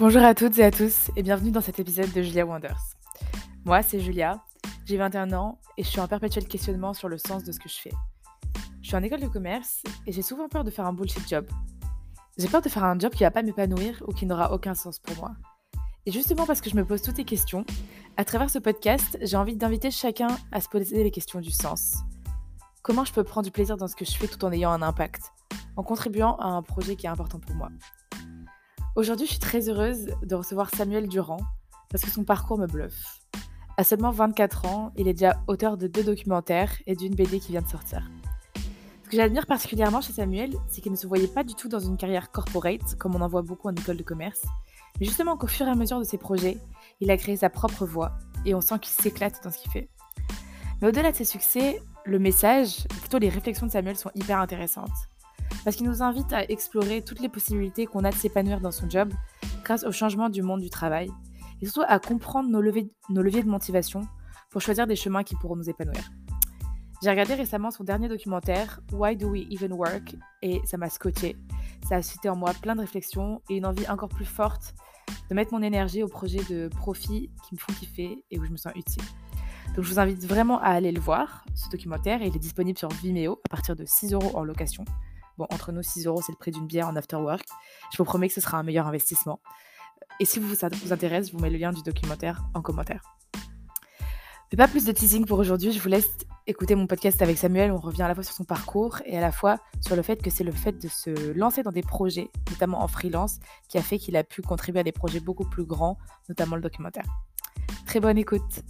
Bonjour à toutes et à tous et bienvenue dans cet épisode de Julia Wonders. Moi, c'est Julia, j'ai 21 ans et je suis en perpétuel questionnement sur le sens de ce que je fais. Je suis en école de commerce et j'ai souvent peur de faire un bullshit job. J'ai peur de faire un job qui va pas m'épanouir ou qui n'aura aucun sens pour moi. Et justement parce que je me pose toutes ces questions, à travers ce podcast, j'ai envie d'inviter chacun à se poser les questions du sens. Comment je peux prendre du plaisir dans ce que je fais tout en ayant un impact, en contribuant à un projet qui est important pour moi? Aujourd'hui, je suis très heureuse de recevoir Samuel Durand parce que son parcours me bluffe. À seulement 24 ans, il est déjà auteur de deux documentaires et d'une BD qui vient de sortir. Ce que j'admire particulièrement chez Samuel, c'est qu'il ne se voyait pas du tout dans une carrière corporate, comme on en voit beaucoup en école de commerce, mais justement qu'au fur et à mesure de ses projets, il a créé sa propre voix et on sent qu'il s'éclate dans ce qu'il fait. Mais au-delà de ses succès, le message, plutôt les réflexions de Samuel sont hyper intéressantes parce qu'il nous invite à explorer toutes les possibilités qu'on a de s'épanouir dans son job grâce au changement du monde du travail, et surtout à comprendre nos leviers, de motivation pour choisir des chemins qui pourront nous épanouir. J'ai regardé récemment son dernier documentaire, Why Do We Even Work, et ça m'a scotché. Ça a suscité en moi plein de réflexions et une envie encore plus forte de mettre mon énergie au projet de profit qui me font kiffer et où je me sens utile. Donc je vous invite vraiment à aller le voir, ce documentaire, il est disponible sur Vimeo à partir de 6 euros en location. Entre nous, 6 euros, c'est le prix d'une bière en after work. Je vous promets que ce sera un meilleur investissement. Et si vous, ça vous intéresse, je vous mets le lien du documentaire en commentaire. Mais pas plus de teasing pour aujourd'hui, je vous laisse écouter mon podcast avec Samuel. On revient à la fois sur son parcours et à la fois sur le fait que c'est le fait de se lancer dans des projets, notamment en freelance, qui a fait qu'il a pu contribuer à des projets beaucoup plus grands, notamment le documentaire. Très bonne écoute.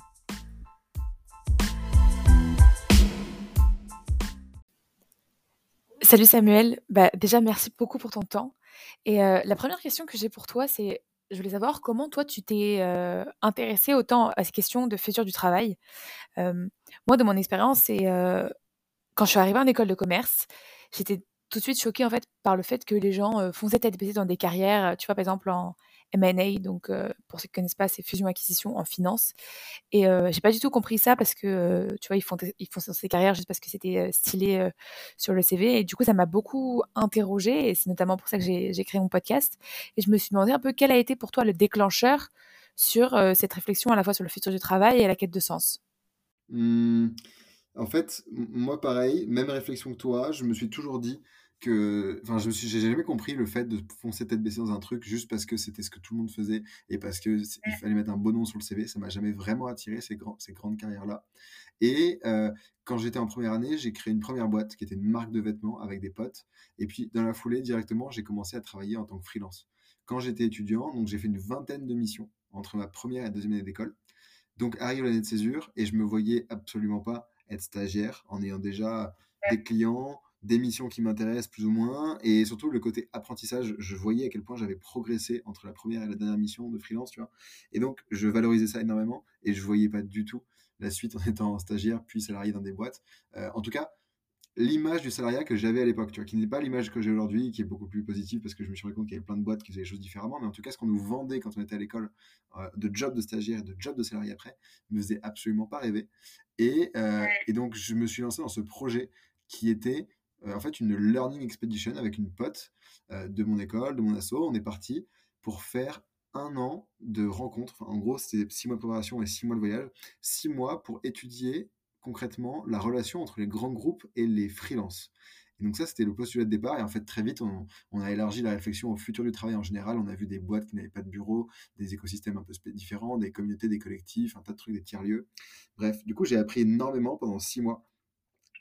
Salut Samuel, bah, déjà merci beaucoup pour ton temps. Et euh, la première question que j'ai pour toi, c'est, je voulais savoir comment toi tu t'es euh, intéressé autant à ces questions de futur du travail. Euh, moi, de mon expérience, c'est quand je suis arrivée en école de commerce, j'étais tout de suite choquée en fait par le fait que les gens fonçaient tête baissée dans des carrières. Tu vois, par exemple en M&A, donc pour ceux qui ne connaissent pas, c'est fusion-acquisition en finance. Et j'ai pas du tout compris ça parce que, tu vois, ils font, ils font ces carrières juste parce que c'était stylé sur le CV. Et du coup, ça m'a beaucoup interrogée et c'est notamment pour ça que j'ai créé mon podcast. Et je me suis demandé un peu quel a été pour toi le déclencheur sur cette réflexion à la fois sur le futur du travail et la quête de sens? Mmh. en fait, moi pareil, même réflexion que toi, je me suis toujours dit que enfin je me suis j'ai jamais compris le fait de foncer tête baissée dans un truc juste parce que c'était ce que tout le monde faisait et parce que il fallait mettre un bon nom sur le CV ça m'a jamais vraiment attiré ces grands ces grandes carrières là et euh, quand j'étais en première année j'ai créé une première boîte qui était une marque de vêtements avec des potes. Et puis dans la foulée directement j'ai commencé à travailler en tant que freelance. Quand j'étais étudiant donc j'ai fait une vingtaine de missions entre ma première et deuxième année d'école. Donc arrive l'année de césure et je me voyais absolument pas être stagiaire en ayant déjà des clients des missions qui m'intéressent plus ou moins, et surtout le côté apprentissage, je voyais à quel point j'avais progressé entre la première et la dernière mission de freelance, tu vois. Et donc, je valorisais ça énormément, et je voyais pas du tout la suite en étant stagiaire, puis salarié dans des boîtes. Euh, en tout cas, l'image du salariat que j'avais à l'époque, tu vois, qui n'est pas l'image que j'ai aujourd'hui, qui est beaucoup plus positive, parce que je me suis rendu compte qu'il y avait plein de boîtes qui faisaient les choses différemment, mais en tout cas, ce qu'on nous vendait quand on était à l'école, euh, de job de stagiaire et de job de salarié après, me faisait absolument pas rêver. Et, euh, et donc, je me suis lancé dans ce projet qui était en fait une learning expedition avec une pote euh, de mon école, de mon asso. On est parti pour faire un an de rencontres. en gros, c'était six mois de préparation et six mois de voyage. Six mois pour étudier concrètement la relation entre les grands groupes et les freelances. Et donc ça, c'était le postulat de départ. Et en fait, très vite, on, on, a élargi la réflexion au futur du travail en général. On a vu des boîtes qui n'avaient pas de bureau, des écosystèmes un peu différents, des communautés, des collectifs, un tas de trucs, des tiers-lieux. Bref, du coup, j'ai appris énormément pendant six mois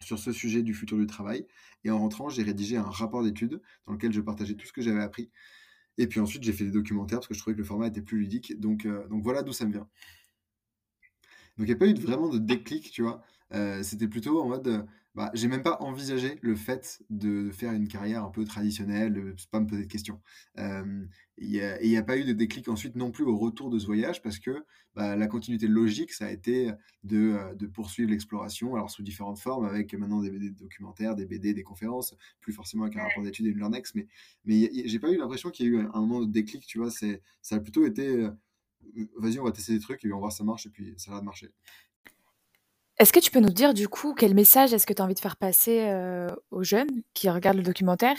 sur ce sujet du futur du travail. Et en rentrant, j'ai rédigé un rapport d'études dans lequel je partageais tout ce que j'avais appris. Et puis ensuite, j'ai fait des documentaires parce que je trouvais que le format était plus ludique. Donc, euh, donc voilà d'où ça me vient. Donc il n'y a pas eu vraiment de déclic, tu vois. Euh, c'était plutôt en mode, bah, j'ai même pas envisagé le fait de faire une carrière un peu traditionnelle, de pas me poser de questions. Il n'y a, pas eu de déclic ensuite non plus au retour de ce voyage parce que bah, la continuité logique, ça a été de, de poursuivre l'exploration, alors sous différentes formes, avec maintenant des, des, documentaires, des BD, des conférences, plus forcément avec un rapport d'études et une Learnex, mais, mais j'ai pas eu l'impression qu'il y a eu un moment de déclic, tu vois, ça a plutôt été, vas-y, on va tester des trucs et on va voir si ça marche, et puis ça a l'air de marcher. Est-ce que tu peux nous dire du coup quel message est-ce que tu as envie de faire passer, heu, aux jeunes qui regardent le documentaire?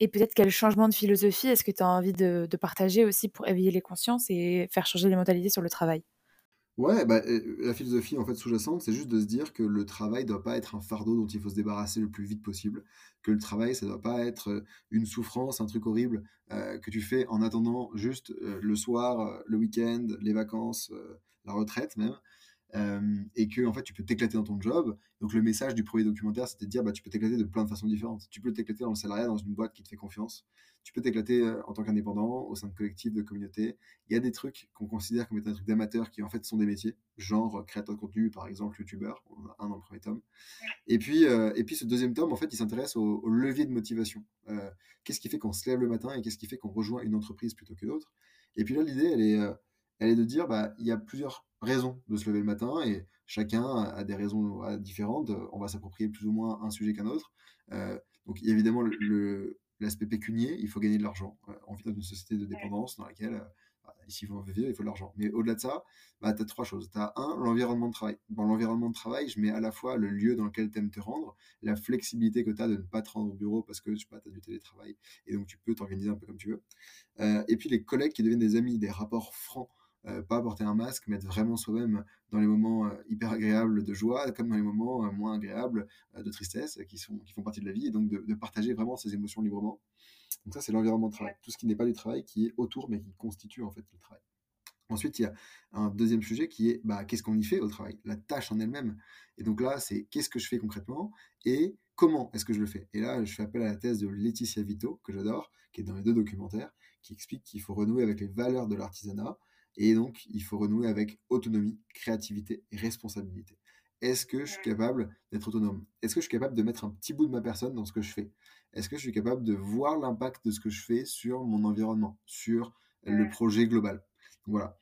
Et peut-être quel changement de philosophie est-ce que tu as envie de partager aussi pour éveiller les consciences et faire changer les mentalités sur le travail? Ouais, bah, heu, la philosophie, en fait, sous-jacente, c'est juste de se dire que le travail doit pas être un fardeau dont il faut se débarrasser le plus vite possible. Que le travail, ça doit pas être, heu, une souffrance, un truc horrible, que tu fais en attendant juste, le soir, le week-end, les vacances, la retraite même. Et que en fait, tu peux t'éclater dans ton job. Donc le message du premier documentaire, c'était de dire, bah, tu peux t'éclater de plein de façons différentes. Tu peux t'éclater dans le salariat, dans une boîte qui te fait confiance. Tu peux t'éclater, heu, en tant qu'indépendant, au sein de collectifs, de communautés. Il y a des trucs qu'on considère comme étant des trucs d'amateurs qui, en fait, sont des métiers, genre euh, créateur de contenu, par exemple, youtubeur. On en a un dans le premier tome. Et puis, heu et puis ce deuxième tome, en fait, il s'intéresse au au levier de motivation. Qu'est-ce qui fait qu'on se lève le matin et qu'est-ce qui fait qu'on rejoint une entreprise plutôt que d'autres? Et puis là, l'idée, elle est, elle est de dire, bah, il y a plusieurs raisons de se lever le matin et chacun a des raisons différentes. On va s'approprier plus ou moins un sujet qu'un autre. Euh, donc, il y a évidemment le- l'aspect pécunier, il faut gagner de l'argent. Euh, on vit dans une société de dépendance dans laquelle, euh, bah, ici, il faut vivre, il faut de l'argent. Mais au-delà de ça, bah, tu as trois choses. Tu as un, l'environnement de travail. Dans l'environnement de travail, je mets à la fois le lieu dans lequel tu aimes te rendre, la flexibilité que tu as de ne pas te rendre au bureau parce que tu as du télétravail et donc tu peux t'organiser un peu comme tu veux. Euh, et puis les collègues qui deviennent des amis, des rapports francs pas porter un masque, mais être vraiment soi-même dans les moments euh, hyper agréables de joie, comme dans les moments euh, moins agréables de tristesse, qui, sont, qui font partie de la vie, et donc de, de partager vraiment ces émotions librement. Donc ça, c'est l'environnement de travail. Tout ce qui n'est pas du travail, qui est autour, mais qui constitue en fait le travail. Ensuite, il y a un deuxième sujet qui est bah, qu'est-ce qu'on y fait au travail, la tâche en elle-même. Et donc là, c'est qu'est-ce que je fais concrètement et comment est-ce que je le fais? Et là, je fais appel à la thèse de Laetitia Vito, que j'adore, qui est dans les deux documentaires, qui explique qu'il faut renouer avec les valeurs de l'artisanat et donc, il faut renouer avec autonomie, créativité et responsabilité. Est-ce que je suis capable d'être autonome? Est-ce que je suis capable de mettre un petit bout de ma personne dans ce que je fais? Est-ce que je suis capable de voir l'impact de ce que je fais sur mon environnement, sur le projet global? Voilà.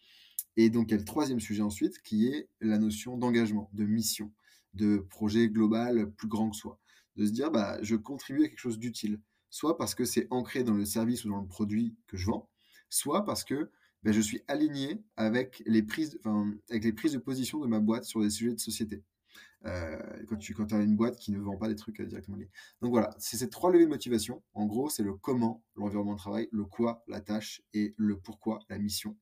Et donc, il y a le troisième sujet ensuite, qui est la notion d'engagement, de mission, de projet global plus grand que soi. De se dire, bah, je contribue à quelque chose d'utile, soit parce que c'est ancré dans le service ou dans le produit que je vends, soit parce que ben, je suis aligné avec les, prises, de position de ma boîte sur des sujets de société. Euh, quand tu as une boîte qui ne vend pas des trucs euh, directement liés. Donc voilà, c'est ces trois leviers de motivation. En gros, c'est le comment, l'environnement de travail, le quoi, la tâche, et le pourquoi, la mission.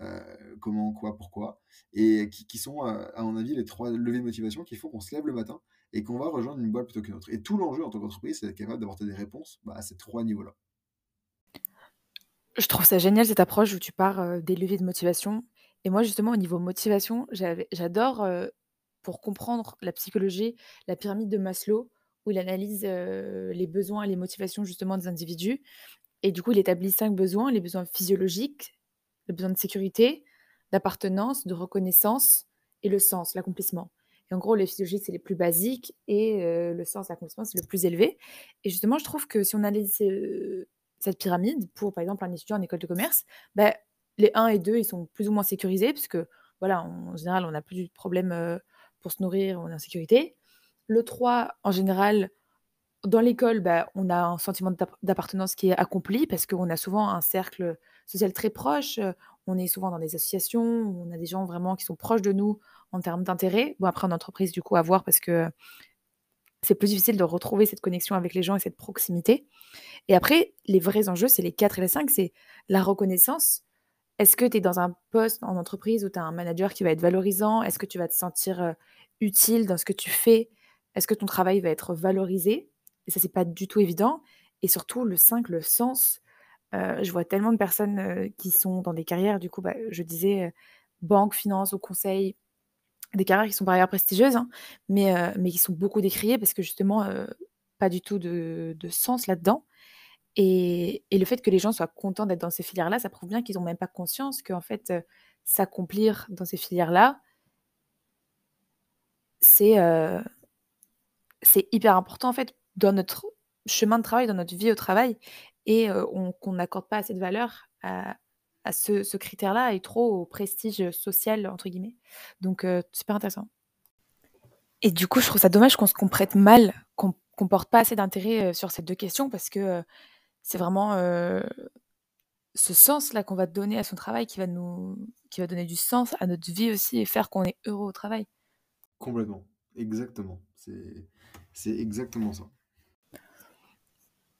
Euh, comment, quoi, pourquoi. Et qui, qui sont, à mon avis, les trois leviers de motivation qui font qu'on se lève le matin et qu'on va rejoindre une boîte plutôt qu'une autre. Et tout l'enjeu en tant qu'entreprise, c'est d'être capable d'apporter des réponses bah, à ces trois niveaux-là. Je trouve ça génial cette approche où tu pars, des leviers de motivation et moi justement au niveau motivation, j'adore, pour comprendre la psychologie, la pyramide de Maslow où il analyse, les besoins et les motivations justement des individus et du coup il établit 5 besoins, les besoins physiologiques, le besoin de sécurité, d'appartenance, de reconnaissance et le sens, l'accomplissement et en gros les physiologiques c'est les plus basiques et le sens, l'accomplissement c'est le plus élevé et justement je trouve que si on analyse, cette pyramide pour, par exemple, un étudiant en école de commerce, bah, les 1 et 2, ils sont plus ou moins sécurisés puisque, voilà, en général, on n'a plus de problème, pour se nourrir, on est en sécurité. Le 3, en général, dans l'école, bah, on a un sentiment d'appartenance qui est accompli parce qu'on a souvent un cercle social très proche, on est souvent dans des associations, on a des gens vraiment qui sont proches de nous en termes d'intérêt. Bon, après en entreprise, du coup, à voir parce que c'est plus difficile de retrouver cette connexion avec les gens et cette proximité. Et après, les vrais enjeux, c'est les 4 et les 5, c'est la reconnaissance. Est-ce que tu es dans un poste en entreprise où tu as un manager qui va être valorisant? Est-ce que tu vas te sentir utile dans ce que tu fais? Est-ce que ton travail va être valorisé? Et ça, c'est pas du tout évident. Et surtout, le 5, le sens. je vois tellement de personnes qui sont dans des carrières, du coup, bah, je disais banque, finance, au conseil, des carrières qui sont par ailleurs prestigieuses, hein, mais, mais qui sont beaucoup décriées parce que justement, pas du tout de de sens là-dedans. Et et le fait que les gens soient contents d'être dans ces filières-là, ça prouve bien qu'ils ont même pas conscience qu'en fait, s'accomplir dans ces filières-là c'est, c'est hyper important en fait dans notre chemin de travail, dans notre vie au travail. Et on qu'on n'accorde pas assez de valeur à à ce, critère-là et trop au prestige social, entre guillemets. Donc, euh, super intéressant. Et du coup, je trouve ça dommage qu'on se comprenne mal, qu'on ne porte pas assez d'intérêt euh, sur ces deux questions parce que euh, c'est vraiment ce sens-là qu'on va donner à son travail qui va, nous, qui va donner du sens à notre vie aussi et faire qu'on est heureux au travail. Complètement. Exactement. C'est, c'est exactement ça.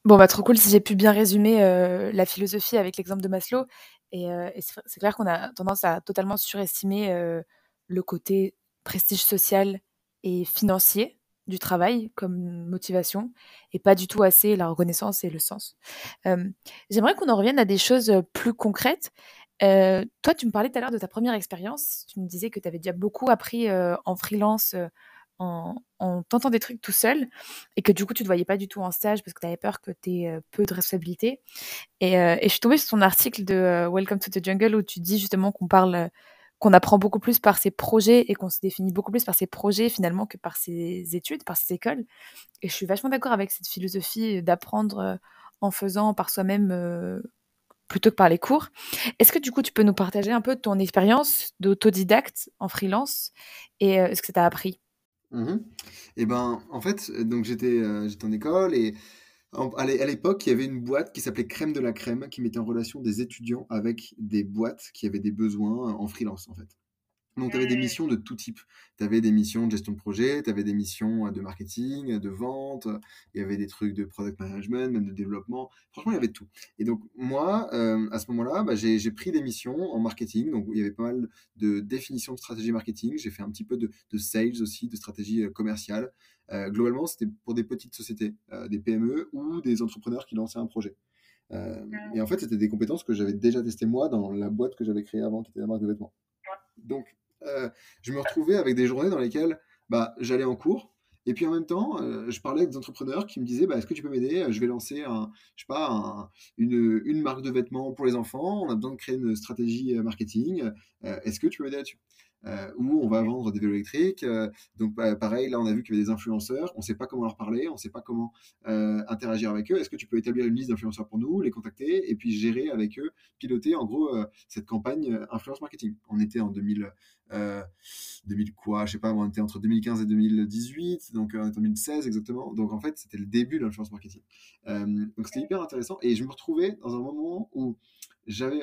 Bon, bah trop cool si j'ai pu bien résumer euh, la philosophie avec l'exemple de Maslow. Et, c'est clair qu'on a tendance à totalement surestimer le côté prestige social et financier du travail comme motivation et pas du tout assez la reconnaissance et le sens. J'aimerais qu'on en revienne à des choses plus concrètes. Toi, tu me parlais tout à l'heure de ta première expérience. Tu me disais que tu avais déjà beaucoup appris en freelance, en, en tentant des trucs tout seul, et que du coup, tu ne te voyais pas du tout en stage parce que tu avais peur que tu aies peu de responsabilités. Et, euh, et je suis tombée sur ton article de euh, Welcome to the Jungle où tu dis justement qu'on parle, euh, qu'on apprend beaucoup plus par ses projets et qu'on se définit beaucoup plus par ses projets finalement que par ses études, par ses écoles. Et je suis vachement d'accord avec cette philosophie d'apprendre euh, en faisant par soi-même euh, plutôt que par les cours. Est-ce que du coup, tu peux nous partager un peu ton expérience d'autodidacte en freelance et euh, ce que ça t'a appris? Mhm. Et ben, en fait, donc j'étais euh, en école et à l'époque, il y avait une boîte qui s'appelait Crème de la Crème qui mettait en relation des étudiants avec des boîtes qui avaient des besoins en freelance, en fait. Donc, tu avais des missions de tout type. Tu avais des missions de gestion de projet, tu avais des missions euh, de marketing, de vente, il y avait des trucs de product management, même de développement. Franchement, il y avait tout. Et donc, moi, euh, à ce moment-là, bah, j'ai, pris des missions en marketing. Donc, il y avait pas mal de définitions de stratégie marketing. J'ai fait un petit peu de, de sales aussi, de stratégie euh, commerciale. Euh, globalement, c'était pour des petites sociétés, euh, des PME ou des entrepreneurs qui lançaient un projet. Euh, et en fait, c'était des compétences que j'avais déjà testées moi dans la boîte que j'avais créée avant, qui était la marque de vêtements. Donc, euh, je me retrouvais avec des journées dans lesquelles bah, j'allais en cours. Et puis en même temps, euh, je parlais avec des entrepreneurs qui me disaient bah, Est-ce que tu peux m'aider? Je vais lancer un, je sais pas, un- une, marque de vêtements pour les enfants. On a besoin de créer une stratégie euh, marketing. Est-ce que tu peux m'aider là-dessus? Euh, Ou on va vendre des vélos électriques. Euh, donc, pareil, là, on a vu qu'il y avait des influenceurs. On ne sait pas comment leur parler. On ne sait pas comment euh, interagir avec eux. Est-ce que tu peux établir une liste d'influenceurs pour nous, les contacter et puis gérer avec eux, piloter en gros cette campagne influence marketing? On était en 2000 euh, 2000 quoi, je sais pas, on était entre 2015 et 2018, donc euh, en 2016 exactement. Donc en fait, c'était le début de l'influence marketing. Donc c'était hyper intéressant et je me retrouvais dans un moment où j'avais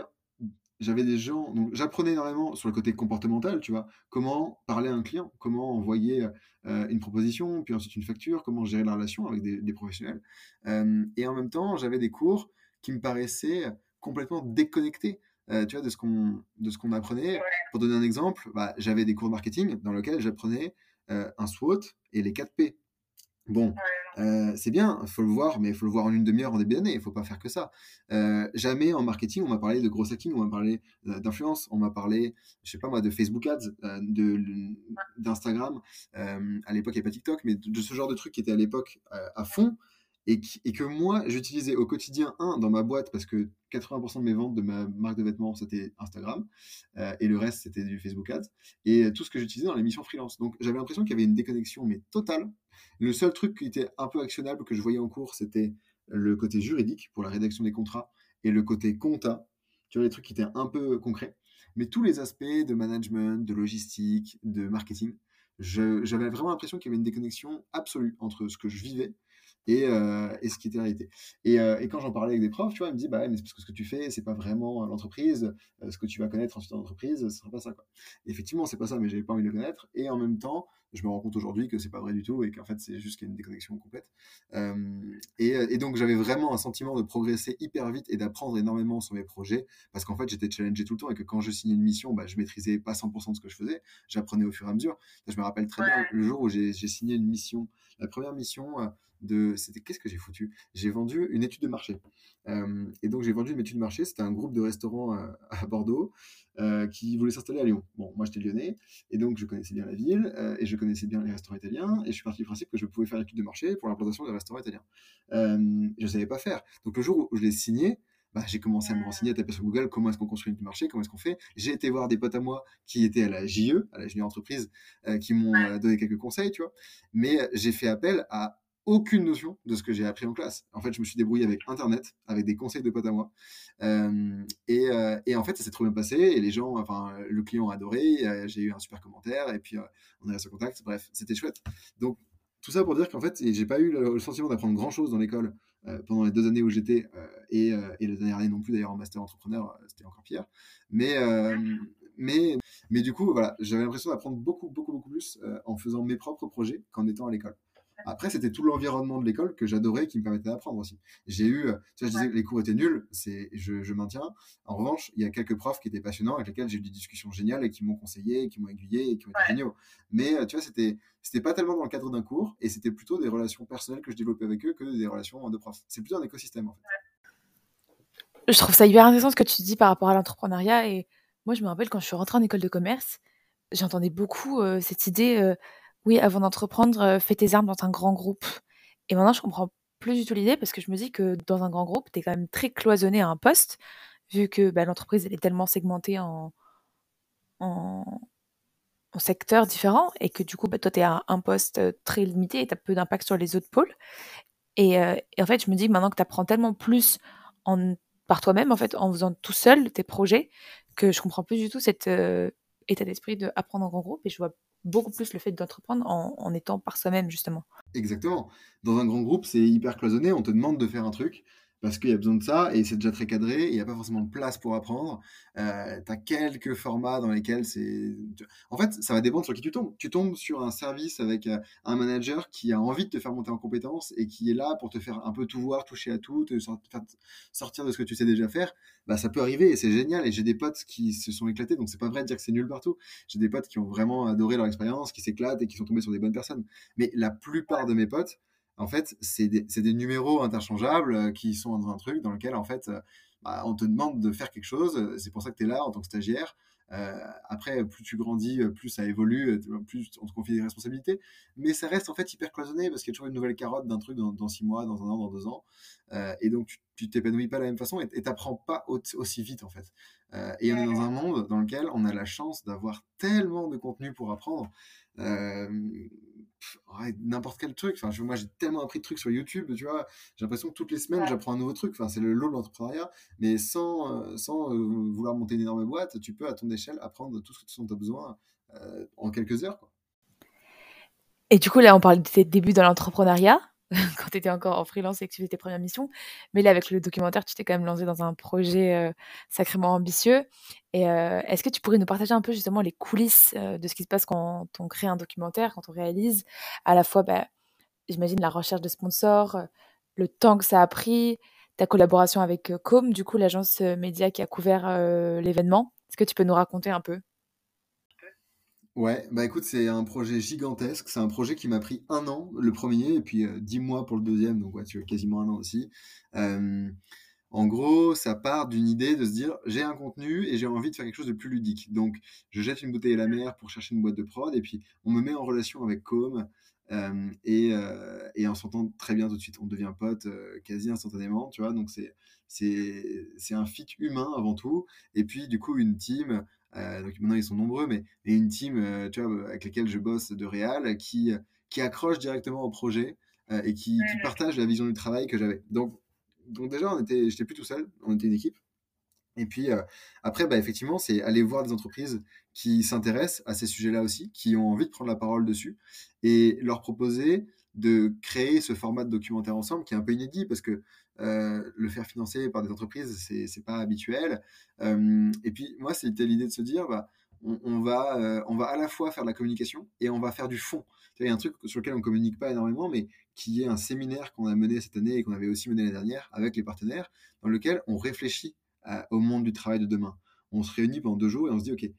j'avais des gens, donc j'apprenais énormément sur le côté comportemental, tu vois, comment parler à un client, comment envoyer euh, une proposition, puis ensuite une facture, comment gérer la relation avec des, des professionnels. Euh, et en même temps, j'avais des cours qui me paraissaient complètement déconnectés euh, tu vois, de ce qu'on de ce qu'on apprenait. Pour donner un exemple, bah, j'avais des cours de marketing dans lesquels j'apprenais euh, un SWOT et les 4 P. Bon, euh, c'est bien, il faut le voir, mais il faut le voir en une demi-heure en début d'année, il faut pas faire que ça. Euh, jamais en marketing, on m'a parlé de gros hacking, on m'a parlé euh, d'influence, on m'a parlé, je sais pas moi, de Facebook Ads, de, d'Instagram. Euh, à l'époque, il n'y avait pas TikTok, mais de, de ce genre de trucs qui était à l'époque à fond et, qui- et que moi, j'utilisais au quotidien, un, dans ma boîte, parce que 80% de mes ventes de ma marque de vêtements, c'était Instagram, et le reste, c'était du Facebook Ads, et tout ce que j'utilisais dans les missions freelance. Donc, j'avais l'impression qu'il y avait une déconnexion, mais totale. Le seul truc qui était un peu actionnable, que je voyais en cours, c'était le côté juridique, pour la rédaction des contrats, et le côté compta, tu vois, les trucs qui étaient un peu concrets. Mais tous les aspects de management, de logistique, de marketing, j'avais vraiment l'impression qu'il y avait une déconnexion absolue entre ce que je vivais et, euh, et ce qui était réalité. Et, euh, et quand j'en parlais avec des profs, tu vois, ils me disaient, bah mais c'est parce que ce que tu fais, c'est pas vraiment l'entreprise, euh, ce que tu vas connaître ensuite dans l'entreprise, ce sera pas ça, quoi. Effectivement, c'est pas ça, mais j'avais pas envie de le connaître. Et en même temps, je me rends compte aujourd'hui que c'est pas vrai du tout et qu'en fait, c'est juste qu'il y a une déconnexion complète. Euh, et, et donc, j'avais vraiment un sentiment de progresser hyper vite et d'apprendre énormément sur mes projets parce qu'en fait, j'étais challengé tout le temps et que quand je signais une mission, bah, je maîtrisais pas 100% de ce que je faisais, j'apprenais au fur et à mesure. Je me rappelle très bien le jour où j'ai signé une mission, la première mission, euh, de c'était qu'est-ce que j'ai foutu? J'ai vendu une étude de marché. Euh, et donc j'ai vendu une étude de marché. C'était un groupe de restaurants euh, à Bordeaux euh, qui voulait s'installer à Lyon. Bon moi j'étais lyonnais et donc je connaissais bien la ville euh, et je connaissais bien les restaurants italiens et je suis parti du principe que je pouvais faire l'étude de marché pour l'implantation des restaurants italiens. Euh, je savais pas faire. Donc le jour où je l'ai signé bah, j'ai commencé à me renseigner, à taper sur Google comment est-ce qu'on construit de marché, comment est-ce qu'on fait. J'ai été voir des potes à moi qui étaient à la JE, à la Junior Entreprise, euh, qui m'ont euh, donné quelques conseils, tu vois. Mais j'ai fait appel à aucune notion de ce que j'ai appris en classe. En fait, je me suis débrouillé avec Internet, avec des conseils de potes à moi. Euh, et, euh, et en fait, ça s'est trop bien passé. Et les gens, enfin, le client a adoré. euh, j'ai eu un super commentaire. Et puis, on est resté en contact. Bref, c'était chouette. Donc, tout ça pour dire qu'en fait, j'ai pas eu le, sentiment d'apprendre grand chose dans l'école pendant les deux années où j'étais. et, et la dernière année non plus, d'ailleurs, en master entrepreneur, c'était encore pire. Mais, mais, mais du coup, voilà, j'avais l'impression d'apprendre beaucoup, beaucoup, beaucoup plus en faisant mes propres projets qu'en étant à l'école. Après, c'était tout l'environnement de l'école que j'adorais qui me permettait d'apprendre aussi. J'ai eu, euh, tu vois, je disais que les cours étaient nuls, c'est, je, je, maintiens. En revanche, il y a quelques profs qui étaient passionnants avec lesquels j'ai eu des discussions géniales et qui m'ont conseillé, qui m'ont aiguillé et qui ont été géniaux. Mais euh, tu vois, c'était, c'était pas tellement dans le cadre d'un cours et c'était plutôt des relations personnelles que je développais avec eux que des relations de profs. C'est plutôt un écosystème en fait. Je trouve ça hyper intéressant ce que tu dis par rapport à l'entrepreneuriat et moi je me rappelle quand je suis rentrée en école de commerce, j'entendais beaucoup euh, cette idée oui, avant d'entreprendre, euh, fais tes armes dans un grand groupe. Et maintenant, je comprends plus du tout l'idée parce que je me dis que dans un grand groupe, tu es quand même très cloisonné à un poste, vu que bah, l'entreprise elle est tellement segmentée en, secteurs différents et que du coup, bah, toi, tu es à un poste euh, très limité et tu as peu d'impact sur les autres pôles. Et, euh, en fait, je me dis maintenant que tu apprends tellement plus par toi-même, en fait, en faisant tout seul tes projets, que je comprends plus du tout cet état d'esprit d'apprendre en grand groupe et je vois beaucoup plus le fait d'entreprendre en, étant par soi-même, justement. Exactement. Dans un grand groupe, c'est hyper cloisonné. On te demande de faire un truc parce qu'il y a besoin de ça et c'est déjà très cadré. Il n'y a pas forcément de place pour apprendre. Euh, tu as quelques formats dans lesquels c'est. En fait, ça va dépendre sur qui tu tombes. Tu tombes sur un service avec euh, un manager qui a envie de te faire monter en compétences et qui est là pour te faire un peu tout voir, toucher à tout, te sortir de ce que tu sais déjà faire. Bah, ça peut arriver et c'est génial. Et j'ai des potes qui se sont éclatés, donc c'est pas vrai de dire que c'est nul partout. J'ai des potes qui ont vraiment adoré leur expérience, qui s'éclatent et qui sont tombés sur des bonnes personnes. Mais la plupart de mes potes, en fait, c'est des, numéros interchangeables euh, qui sont dans un truc dans lequel, en fait, euh, bah, on te demande de faire quelque chose. C'est pour ça que tu es là en tant que stagiaire. Euh, après, plus tu grandis, plus ça évolue, plus on te confie des responsabilités. Mais ça reste en fait hyper cloisonné parce qu'il y a toujours une nouvelle carotte d'un truc dans, six mois, dans un an, dans deux ans. et donc, tu t'épanouis pas de la même façon et t'apprends pas aussi vite en fait. et on est dans un monde dans lequel on a la chance d'avoir tellement de contenu pour apprendre n'importe quel truc. Enfin, moi, j'ai tellement appris de trucs sur YouTube, tu vois. J'ai l'impression que toutes les semaines, j'apprends un nouveau truc. Enfin, c'est le lot de l'entrepreneuriat. Mais sans, euh, sans euh, vouloir monter une énorme boîte, tu peux, à ton échelle, apprendre tout ce dont tu as besoin euh, en quelques heures. Quoi. Et du coup, là, on parle de tes débuts dans l'entrepreneuriat. quand tu étais encore en freelance et que tu faisais tes premières missions. Mais là, avec le documentaire, tu t'es quand même lancé dans un projet sacrément ambitieux. Et est-ce que tu pourrais nous partager un peu justement les coulisses de ce qui se passe quand on crée un documentaire, quand on réalise à la fois, bah, j'imagine, la recherche de sponsors, le temps que ça a pris, ta collaboration avec Com, du coup, l'agence média qui a couvert l'événement. Est-ce que tu peux nous raconter un peu? Ouais, bah écoute, c'est un projet gigantesque. C'est un projet qui m'a pris un an, le premier, et puis euh, dix mois pour le deuxième, donc ouais, tu vois, quasiment un an aussi. en gros, ça part d'une idée de se dire, j'ai un contenu et j'ai envie de faire quelque chose de plus ludique. Donc, je jette une bouteille à la mer pour chercher une boîte de prod, et puis on me met en relation avec Com, et, euh, et on s'entend très bien tout de suite. On devient pote euh, quasi instantanément, tu vois. Donc, c'est, c'est, un fit humain avant tout, et puis du coup, une team donc maintenant ils sont nombreux, mais et une team euh, tu vois, avec laquelle je bosse de Réal qui, qui accroche directement au projet euh, et qui, qui, partage la vision du travail que j'avais. Donc, donc déjà, on était, j'étais plus tout seul, on était une équipe. Et puis après, bah, effectivement, c'est aller voir des entreprises qui s'intéressent à ces sujets-là aussi, qui ont envie de prendre la parole dessus, et leur proposer de créer ce format de documentaire ensemble qui est un peu inédit parce que euh, le faire financer par des entreprises, c'est, c'est pas habituel. Euh, et puis, moi, c'était l'idée de se dire, bah, on, va, euh, on va à la fois faire de la communication et on va faire du fond. Il y a un truc sur lequel on communique pas énormément, mais qui est un séminaire qu'on a mené cette année et qu'on avait aussi mené l'année dernière avec les partenaires, dans lequel on réfléchit au monde du travail de demain. On se réunit pendant deux jours et on se dit, OK,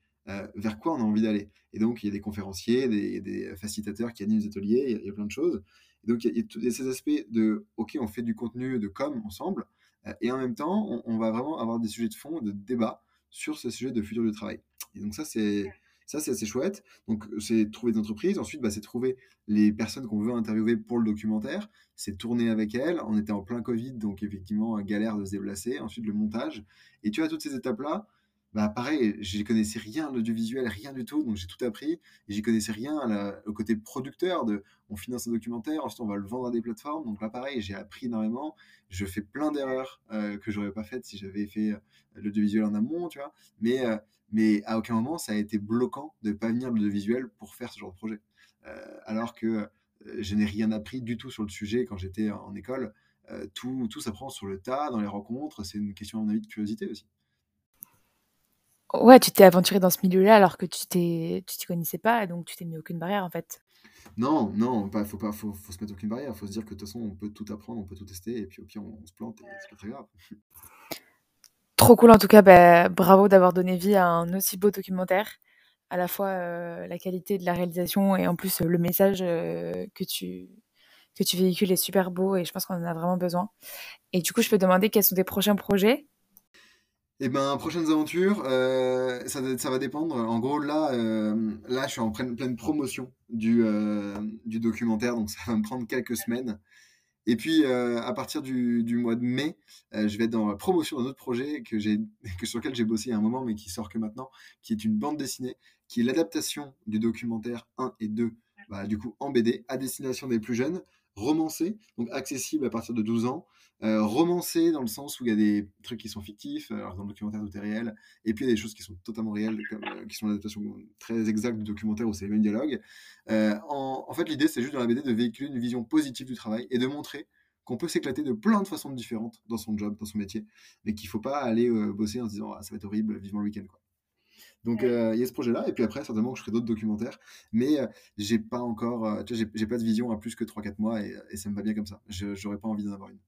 vers quoi on a envie d'aller Et donc, il y a des conférenciers, des, des facilitateurs qui animent des ateliers, il y, a, il y a plein de choses donc, il y, a ces aspects de, OK, on fait du contenu de com ensemble, euh, et en même temps, on, va vraiment avoir des sujets de fond, de débat sur ce sujet de futur du travail. Et donc, ça, c'est. Ça, c'est assez chouette. Donc, c'est trouver des entreprises. Ensuite, bah, c'est trouver les personnes qu'on veut interviewer pour le documentaire. C'est tourner avec elles. On était en plein Covid, donc effectivement, galère de se déplacer. Ensuite, le montage. Et tu as toutes ces étapes-là bah pareil, j'y connaissais rien à l'audiovisuel, rien du tout, donc j'ai tout appris. Et j'y connaissais rien au côté producteur de on finance un documentaire, ensuite on va le vendre à des plateformes. Donc là, pareil, j'ai appris énormément. Je fais plein d'erreurs euh, que j'aurais pas faites si j'avais fait euh, l'audiovisuel en amont, tu vois. Mais, euh, mais à aucun moment, ça a été bloquant de pas venir l'audiovisuel pour faire ce genre de projet. alors que je n'ai rien appris du tout sur le sujet quand j'étais en école. tout, tout s'apprend sur le tas, dans les rencontres. C'est une question, à mon avis, de curiosité aussi. Ouais, tu t'es aventuré dans ce milieu-là alors que tu t'es tu t'y connaissais pas, donc tu t'es mis aucune barrière, en fait. Non, non, pas, faut pas, faut, faut se mettre aucune barrière. Faut se dire que de toute façon, on peut tout apprendre, on peut tout tester, et puis au pire, on, on se plante, et c'est pas très grave. Trop cool en tout cas, bah, bravo d'avoir donné vie à un aussi beau documentaire. À la fois euh, la qualité de la réalisation et en plus euh, le message euh, que, tu, que tu véhicules est super beau et je pense qu'on en a vraiment besoin. Et du coup, je peux demander quels sont tes prochains projets? Eh ben, prochaines aventures, euh, ça, va dépendre. En gros, là, euh, je suis en pleine, promotion du, euh, du documentaire, donc ça va me prendre quelques semaines. Et puis, à partir du, mois de mai, je vais être dans la promotion d'un autre projet que que sur lequel j'ai bossé à un moment, mais qui sort que maintenant, qui est une bande dessinée, qui est l'adaptation du documentaire 1 et 2, bah, du coup, en BD, à destination des plus jeunes, romancé, donc accessible à partir de 12 ans, euh, romancé dans le sens où il y a des trucs qui sont fictifs, alors dans le documentaire tout est réel, et puis il y a des choses qui sont totalement réelles, comme, euh, qui sont l'adaptation très exacte du documentaire où c'est les mêmes dialogues. Euh, en, fait, l'idée, c'est juste dans la BD de véhiculer une vision positive du travail et de montrer qu'on peut s'éclater de plein de façons différentes dans son job, dans son métier, mais qu'il faut pas aller euh, bosser en se disant ah, ça va être horrible, vivement le week-end. Donc euh, il y a ce projet-là, et puis après, certainement que je ferai d'autres documentaires, mais euh, j'ai pas encore, euh, tu vois, j'ai pas de vision à plus que 3-4 mois, et, et ça me va bien comme ça. Je J'aurais pas envie d'en avoir une.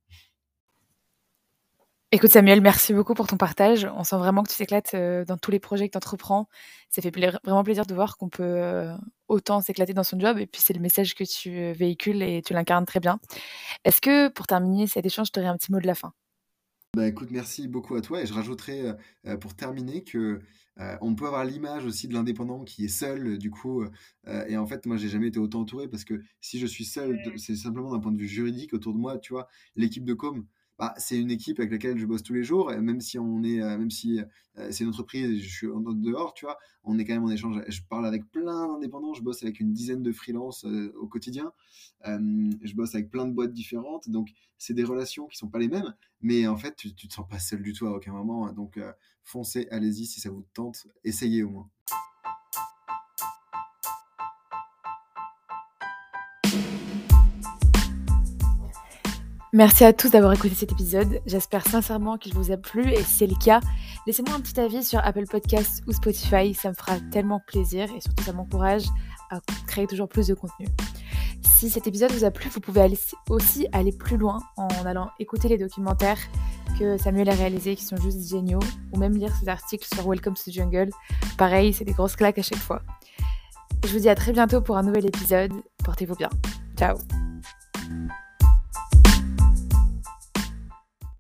Écoute Samuel, merci beaucoup pour ton partage. On sent vraiment que tu t'éclates dans tous les projets que tu entreprends. Ça fait pla- vraiment plaisir de voir qu'on peut autant s'éclater dans son job, et puis c'est le message que tu véhicules et tu l'incarnes très bien. Est-ce que pour terminer cet échange, tu aurais un petit mot de la fin? Bah écoute, merci beaucoup à toi, et je rajouterai euh, pour terminer que euh, on peut avoir l'image aussi de l'indépendant qui est seul, du coup, euh, et en fait, moi, j'ai jamais été autant entouré parce que si je suis seul, c'est simplement d'un point de vue juridique autour de moi, tu vois, l'équipe de com. Bah, c'est une équipe avec laquelle je bosse tous les jours, même si on est, euh, même si euh, c'est une entreprise, et je suis en dehors, tu vois, on est quand même en échange. Je parle avec plein d'indépendants, je bosse avec une dizaine de freelances euh, au quotidien, je bosse avec plein de boîtes différentes, donc c'est des relations qui sont pas les mêmes, mais en fait, tu, tu te sens pas seul du tout à aucun moment, donc foncez, allez-y si ça vous tente, essayez au moins. Merci à tous d'avoir écouté cet épisode. J'espère sincèrement qu'il vous a plu et si c'est le cas, laissez-moi un petit avis sur Apple Podcasts ou Spotify. Ça me fera tellement plaisir et surtout ça m'encourage à créer toujours plus de contenu. Si cet épisode vous a plu, vous pouvez aussi aller plus loin en allant écouter les documentaires que Samuel a réalisés qui sont juste géniaux ou même lire ses articles sur Welcome to the Jungle. Pareil, c'est des grosses claques à chaque fois. Je vous dis à très bientôt pour un nouvel épisode. Portez-vous bien. Ciao